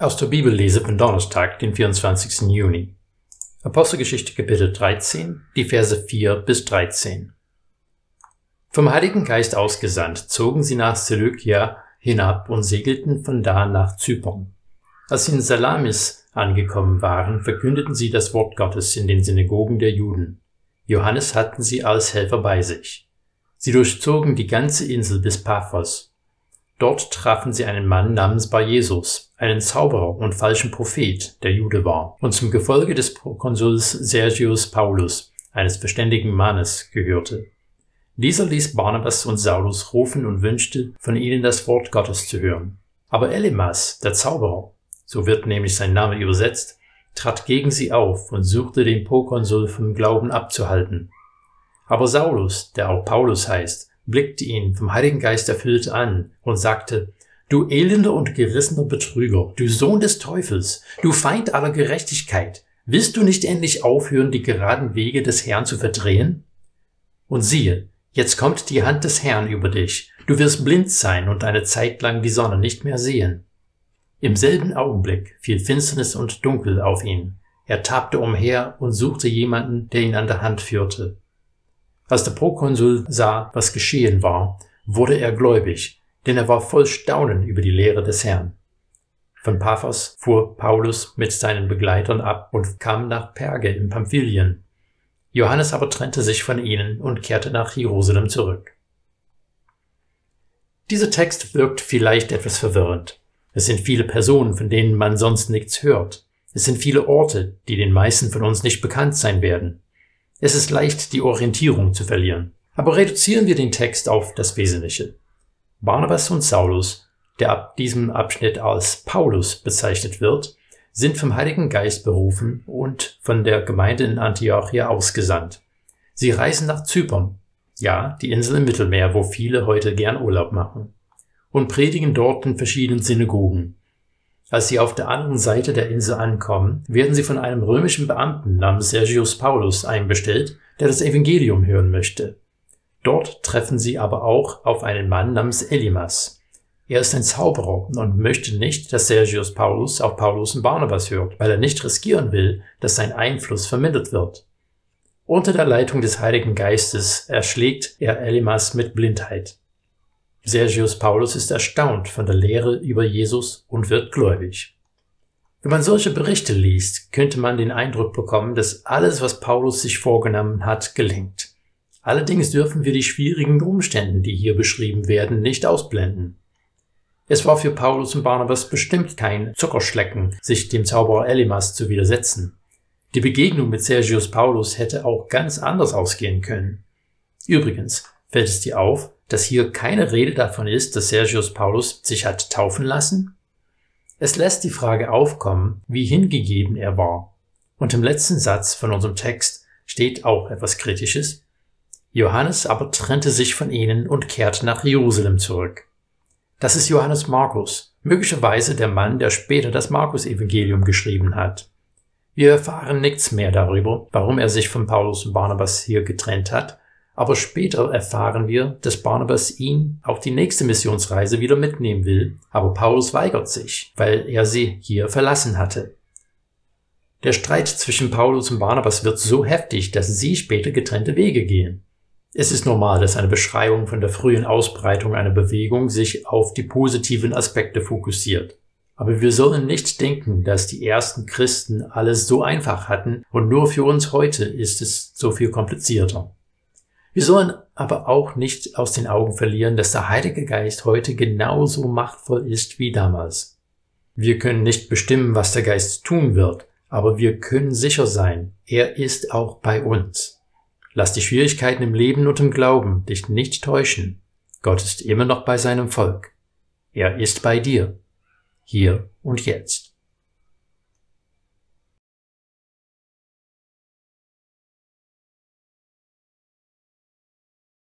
Aus der Bibellese von Donnerstag, den 24. Juni. Apostelgeschichte Kapitel 13, die Verse 4 bis 13. Vom Heiligen Geist ausgesandt, zogen sie nach Seleukia hinab und segelten von da nach Zypern. Als sie in Salamis angekommen waren, verkündeten sie das Wort Gottes in den Synagogen der Juden. Johannes hatten sie als Helfer bei sich. Sie durchzogen die ganze Insel bis Paphos Dort trafen sie einen Mann namens Bar Jesus, einen Zauberer und falschen Prophet, der Jude war und zum Gefolge des Prokonsuls Sergius Paulus, eines verständigen Mannes, gehörte. Dieser ließ Barnabas und Saulus rufen und wünschte, von ihnen das Wort Gottes zu hören. Aber Elimas, der Zauberer, so wird nämlich sein Name übersetzt, trat gegen sie auf und suchte den Prokonsul vom Glauben abzuhalten. Aber Saulus, der auch Paulus heißt, blickte ihn vom Heiligen Geist erfüllt an und sagte, Du elender und gerissener Betrüger, du Sohn des Teufels, du Feind aller Gerechtigkeit, willst du nicht endlich aufhören, die geraden Wege des Herrn zu verdrehen? Und siehe, jetzt kommt die Hand des Herrn über dich, du wirst blind sein und eine Zeit lang die Sonne nicht mehr sehen. Im selben Augenblick fiel Finsternis und Dunkel auf ihn. Er tappte umher und suchte jemanden, der ihn an der Hand führte. Als der Prokonsul sah, was geschehen war, wurde er gläubig, denn er war voll Staunen über die Lehre des Herrn. Von Paphos fuhr Paulus mit seinen Begleitern ab und kam nach Perge in Pamphylien. Johannes aber trennte sich von ihnen und kehrte nach Jerusalem zurück. Dieser Text wirkt vielleicht etwas verwirrend. Es sind viele Personen, von denen man sonst nichts hört. Es sind viele Orte, die den meisten von uns nicht bekannt sein werden. Es ist leicht, die Orientierung zu verlieren. Aber reduzieren wir den Text auf das Wesentliche. Barnabas und Saulus, der ab diesem Abschnitt als Paulus bezeichnet wird, sind vom Heiligen Geist berufen und von der Gemeinde in Antiochia ausgesandt. Sie reisen nach Zypern, ja, die Insel im Mittelmeer, wo viele heute gern Urlaub machen, und predigen dort in verschiedenen Synagogen. Als sie auf der anderen Seite der Insel ankommen, werden sie von einem römischen Beamten namens Sergius Paulus einbestellt, der das Evangelium hören möchte. Dort treffen sie aber auch auf einen Mann namens Elimas. Er ist ein Zauberer und möchte nicht, dass Sergius Paulus auf Paulus und Barnabas hört, weil er nicht riskieren will, dass sein Einfluss vermindert wird. Unter der Leitung des Heiligen Geistes erschlägt er Elimas mit Blindheit. Sergius Paulus ist erstaunt von der Lehre über Jesus und wird gläubig. Wenn man solche Berichte liest, könnte man den Eindruck bekommen, dass alles, was Paulus sich vorgenommen hat, gelingt. Allerdings dürfen wir die schwierigen Umstände, die hier beschrieben werden, nicht ausblenden. Es war für Paulus und Barnabas bestimmt kein Zuckerschlecken, sich dem Zauberer Elimas zu widersetzen. Die Begegnung mit Sergius Paulus hätte auch ganz anders ausgehen können. Übrigens, fällt es dir auf, dass hier keine Rede davon ist, dass Sergius Paulus sich hat taufen lassen? Es lässt die Frage aufkommen, wie hingegeben er war. Und im letzten Satz von unserem Text steht auch etwas Kritisches. Johannes aber trennte sich von ihnen und kehrte nach Jerusalem zurück. Das ist Johannes Markus, möglicherweise der Mann, der später das Markus-Evangelium geschrieben hat. Wir erfahren nichts mehr darüber, warum er sich von Paulus und Barnabas hier getrennt hat, aber später erfahren wir, dass Barnabas ihn auf die nächste Missionsreise wieder mitnehmen will, aber Paulus weigert sich, weil er sie hier verlassen hatte. Der Streit zwischen Paulus und Barnabas wird so heftig, dass sie später getrennte Wege gehen. Es ist normal, dass eine Beschreibung von der frühen Ausbreitung einer Bewegung sich auf die positiven Aspekte fokussiert. Aber wir sollen nicht denken, dass die ersten Christen alles so einfach hatten und nur für uns heute ist es so viel komplizierter. Wir sollen aber auch nicht aus den Augen verlieren, dass der Heilige Geist heute genauso machtvoll ist wie damals. Wir können nicht bestimmen, was der Geist tun wird, aber wir können sicher sein, er ist auch bei uns. Lass die Schwierigkeiten im Leben und im Glauben dich nicht täuschen. Gott ist immer noch bei seinem Volk. Er ist bei dir. Hier und jetzt.